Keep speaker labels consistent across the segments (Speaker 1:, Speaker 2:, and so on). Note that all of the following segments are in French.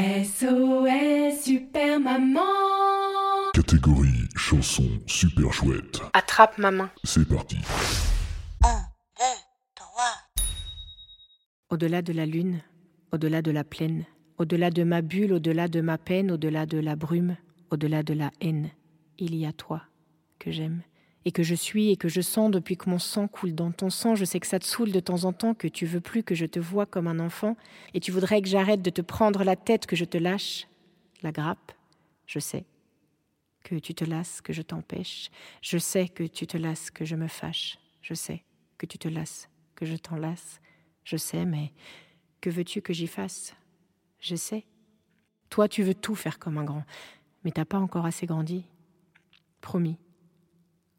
Speaker 1: SOS Super Maman
Speaker 2: Catégorie chanson super chouette.
Speaker 3: Attrape ma main.
Speaker 2: C'est parti.
Speaker 3: Au-delà de la lune, au-delà de la plaine, au-delà de ma bulle, au-delà de ma peine, au-delà de la brume, au-delà de la haine, il y a toi que j'aime et que je suis et que je sens depuis que mon sang coule dans ton sang. Je sais que ça te saoule de temps en temps, que tu veux plus que je te vois comme un enfant et tu voudrais que j'arrête de te prendre la tête, que je te lâche la grappe. Je sais que tu te lasses, que je t'empêche. Je sais que tu te lasses, que je me fâche. Je sais que tu te lasses, que je t'enlace. Je sais, mais que veux-tu que j'y fasse? Je sais. Toi, tu veux tout faire comme un grand, mais t'as pas encore assez grandi. Promis.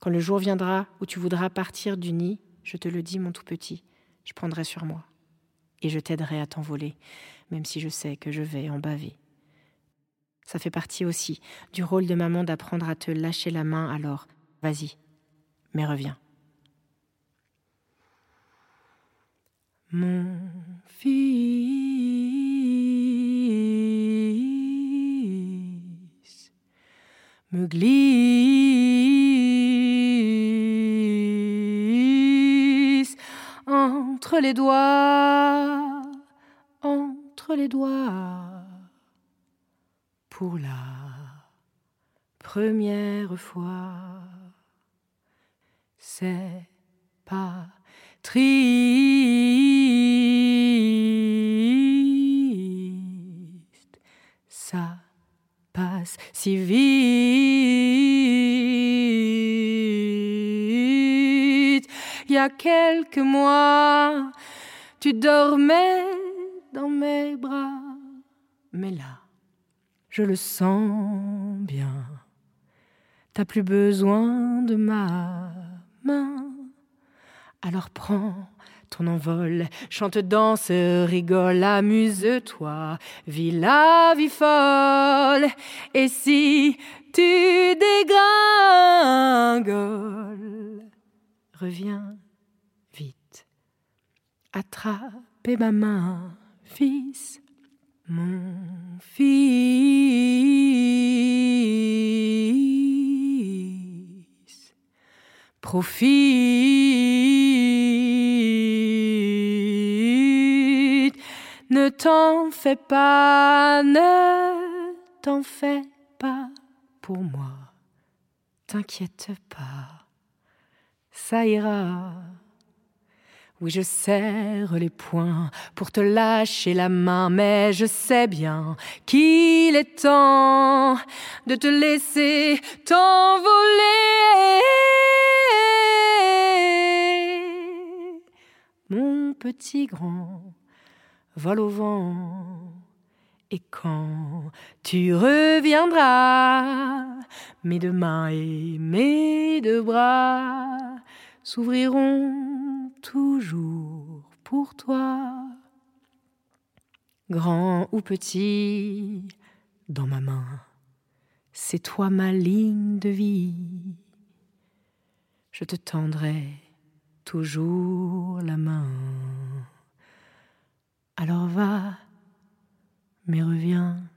Speaker 3: Quand le jour viendra où tu voudras partir du nid, je te le dis, mon tout petit, je prendrai sur moi. Et je t'aiderai à t'envoler, même si je sais que je vais en baver. Ça fait partie aussi du rôle de maman d'apprendre à te lâcher la main, alors vas-y, mais reviens. Mon fils me glisse entre les doigts, entre les doigts, pour la première fois. C'est pas triste, ça passe si vite. Il y a quelques mois, tu dormais dans mes bras, mais là, je le sens bien. T'as plus besoin de ma main. Alors prends ton envol, chante, danse, rigole, amuse-toi, vis la vie folle. Et si tu dégringoles, reviens vite, attrapez ma main, fils, mon fils. Profite, ne t'en fais pas, ne t'en fais pas pour moi. T'inquiète pas, ça ira. Oui, je serre les poings pour te lâcher la main, mais je sais bien qu'il est temps de te laisser t'envoler. Mon petit grand, vole au vent. Et quand tu reviendras, mes deux mains et mes deux bras s'ouvriront toujours pour toi. Grand ou petit, dans ma main, c'est toi ma ligne de vie. Je te tendrai toujours la main. Alors va, mais reviens.